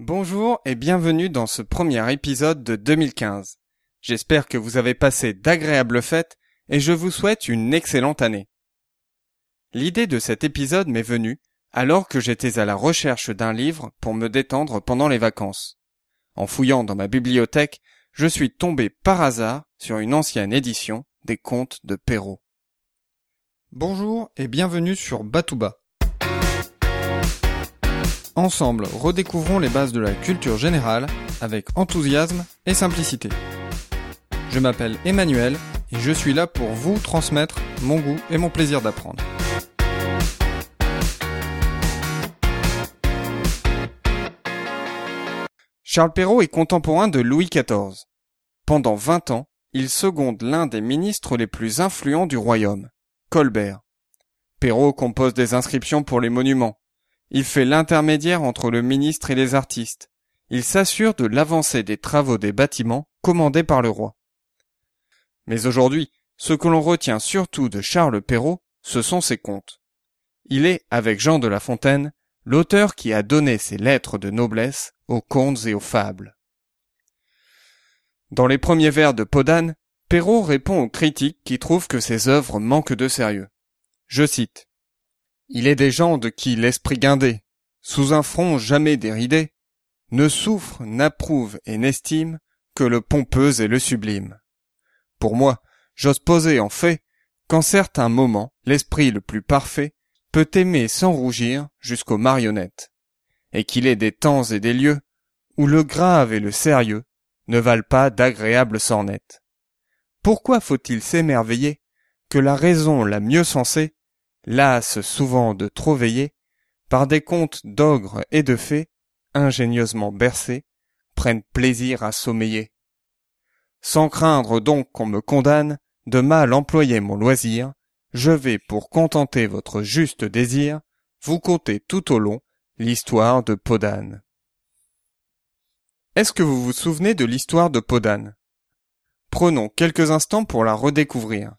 Bonjour et bienvenue dans ce premier épisode de 2015. J'espère que vous avez passé d'agréables fêtes et je vous souhaite une excellente année. L'idée de cet épisode m'est venue alors que j'étais à la recherche d'un livre pour me détendre pendant les vacances. En fouillant dans ma bibliothèque, je suis tombé par hasard sur une ancienne édition des contes de Perrault. Bonjour et bienvenue sur Batouba. Ensemble, redécouvrons les bases de la culture générale avec enthousiasme et simplicité. Je m'appelle Emmanuel et je suis là pour vous transmettre mon goût et mon plaisir d'apprendre. Charles Perrault est contemporain de Louis XIV. Pendant 20 ans, il seconde l'un des ministres les plus influents du royaume, Colbert. Perrault compose des inscriptions pour les monuments. Il fait l'intermédiaire entre le ministre et les artistes. Il s'assure de l'avancée des travaux des bâtiments commandés par le roi. Mais aujourd'hui, ce que l'on retient surtout de Charles Perrault, ce sont ses contes. Il est, avec Jean de La Fontaine, l'auteur qui a donné ses lettres de noblesse aux contes et aux fables. Dans les premiers vers de Podane, Perrault répond aux critiques qui trouvent que ses œuvres manquent de sérieux. Je cite. Il est des gens de qui l'esprit guindé, sous un front jamais déridé, ne souffre, n'approuve et n'estime que le pompeux et le sublime. Pour moi, j'ose poser en fait qu'en certains moments, l'esprit le plus parfait peut aimer sans rougir jusqu'aux marionnettes, et qu'il est des temps et des lieux où le grave et le sérieux ne valent pas d'agréables sornettes. Pourquoi faut-il s'émerveiller que la raison la mieux sensée, lasse souvent de trop veiller, par des contes d'ogres et de fées, ingénieusement bercés, prennent plaisir à sommeiller. Sans craindre donc qu'on me condamne de mal employer mon loisir, je vais pour contenter votre juste désir, vous conter tout au long l'histoire de Podane. Est-ce que vous vous souvenez de l'histoire de Podane? Prenons quelques instants pour la redécouvrir.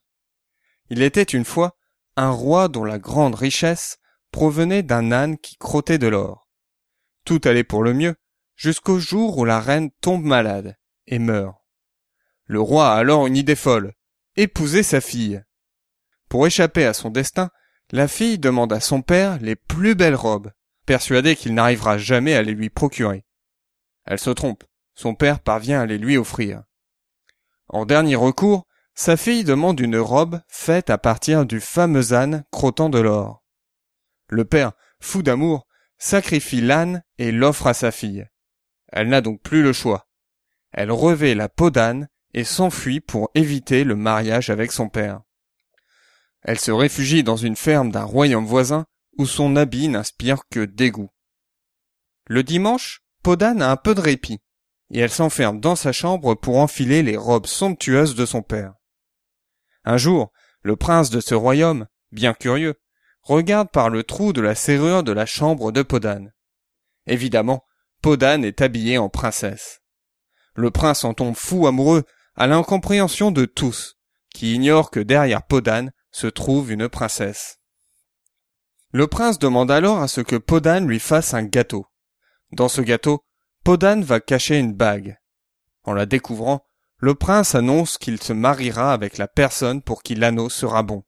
Il était une fois un roi dont la grande richesse provenait d'un âne qui crottait de l'or. Tout allait pour le mieux, jusqu'au jour où la reine tombe malade et meurt. Le roi a alors une idée folle, épouser sa fille. Pour échapper à son destin, la fille demande à son père les plus belles robes, persuadée qu'il n'arrivera jamais à les lui procurer. Elle se trompe, son père parvient à les lui offrir. En dernier recours, sa fille demande une robe faite à partir du fameux âne crottant de l'or. Le père, fou d'amour, sacrifie l'âne et l'offre à sa fille. Elle n'a donc plus le choix. Elle revêt la peau d'âne et s'enfuit pour éviter le mariage avec son père. Elle se réfugie dans une ferme d'un royaume voisin où son habit n'inspire que dégoût. Le dimanche, Podane a un peu de répit, et elle s'enferme dans sa chambre pour enfiler les robes somptueuses de son père. Un jour, le prince de ce royaume, bien curieux, regarde par le trou de la serrure de la chambre de Podane. Évidemment, Podane est habillée en princesse. Le prince en tombe fou amoureux à l'incompréhension de tous, qui ignorent que derrière Podane se trouve une princesse. Le prince demande alors à ce que Podane lui fasse un gâteau. Dans ce gâteau, Podane va cacher une bague. En la découvrant, le prince annonce qu'il se mariera avec la personne pour qui l'anneau sera bon.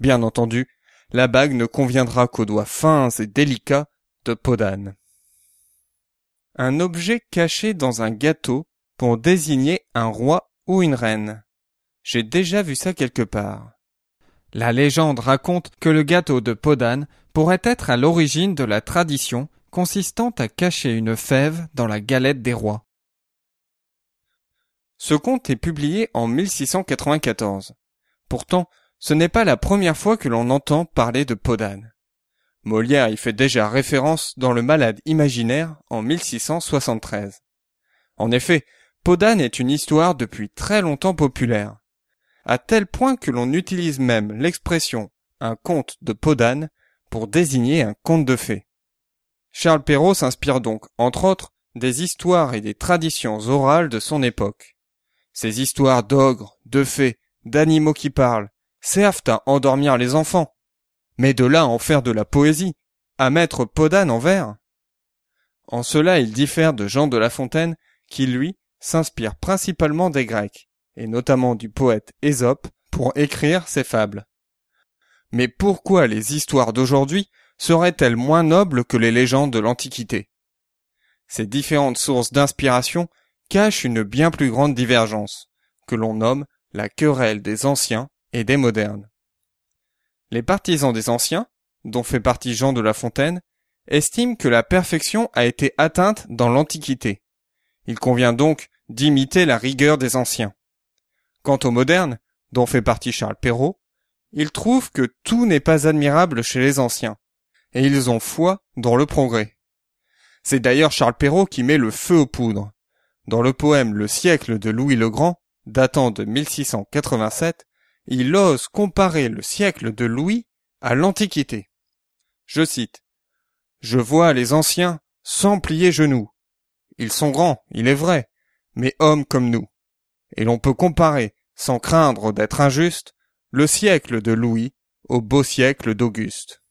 Bien entendu, la bague ne conviendra qu'aux doigts fins et délicats de Podane. Un objet caché dans un gâteau pour désigner un roi ou une reine. J'ai déjà vu ça quelque part. La légende raconte que le gâteau de Podane pourrait être à l'origine de la tradition consistant à cacher une fève dans la galette des rois. Ce conte est publié en 1694. Pourtant, ce n'est pas la première fois que l'on entend parler de Podane. Molière y fait déjà référence dans Le Malade imaginaire en 1673. En effet, Podane est une histoire depuis très longtemps populaire, à tel point que l'on utilise même l'expression un conte de Podane pour désigner un conte de fées. Charles Perrault s'inspire donc, entre autres, des histoires et des traditions orales de son époque. Ces histoires d'ogres, de fées, d'animaux qui parlent, servent à endormir les enfants. Mais de là à en faire de la poésie, à mettre Podane en vers. En cela il diffère de Jean de La Fontaine, qui lui s'inspire principalement des Grecs, et notamment du poète Ésope, pour écrire ses fables. Mais pourquoi les histoires d'aujourd'hui seraient-elles moins nobles que les légendes de l'Antiquité? Ces différentes sources d'inspiration cachent une bien plus grande divergence, que l'on nomme la querelle des anciens et des modernes. Les partisans des anciens, dont fait partie Jean de La Fontaine, estiment que la perfection a été atteinte dans l'Antiquité. Il convient donc d'imiter la rigueur des anciens. Quant aux modernes, dont fait partie Charles Perrault, ils trouvent que tout n'est pas admirable chez les anciens, et ils ont foi dans le progrès. C'est d'ailleurs Charles Perrault qui met le feu aux poudres. Dans le poème Le siècle de Louis le Grand, datant de 1687, il ose comparer le siècle de Louis à l'Antiquité. Je cite. Je vois les anciens sans plier genoux. Ils sont grands, il est vrai, mais hommes comme nous. Et l'on peut comparer, sans craindre d'être injuste, le siècle de Louis au beau siècle d'Auguste.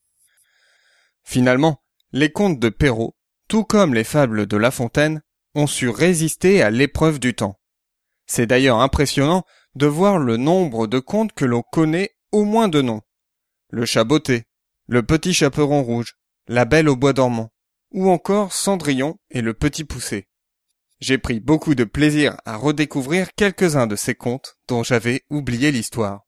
Finalement, les contes de Perrault, tout comme les fables de La Fontaine, ont su résister à l'épreuve du temps. C'est d'ailleurs impressionnant de voir le nombre de contes que l'on connaît au moins de noms. Le chaboté, le petit chaperon rouge, la belle au bois dormant, ou encore Cendrillon et le petit poussé. J'ai pris beaucoup de plaisir à redécouvrir quelques-uns de ces contes dont j'avais oublié l'histoire.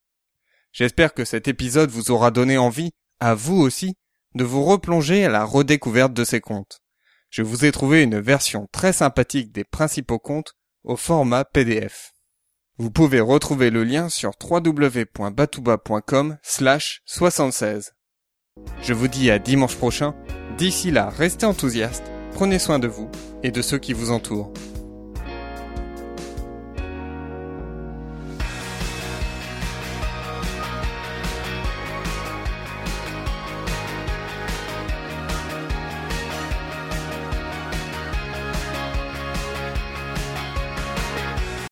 J'espère que cet épisode vous aura donné envie, à vous aussi, de vous replonger à la redécouverte de ces contes. Je vous ai trouvé une version très sympathique des principaux contes au format PDF. Vous pouvez retrouver le lien sur www.batouba.com slash 76. Je vous dis à dimanche prochain. D'ici là, restez enthousiastes, prenez soin de vous et de ceux qui vous entourent.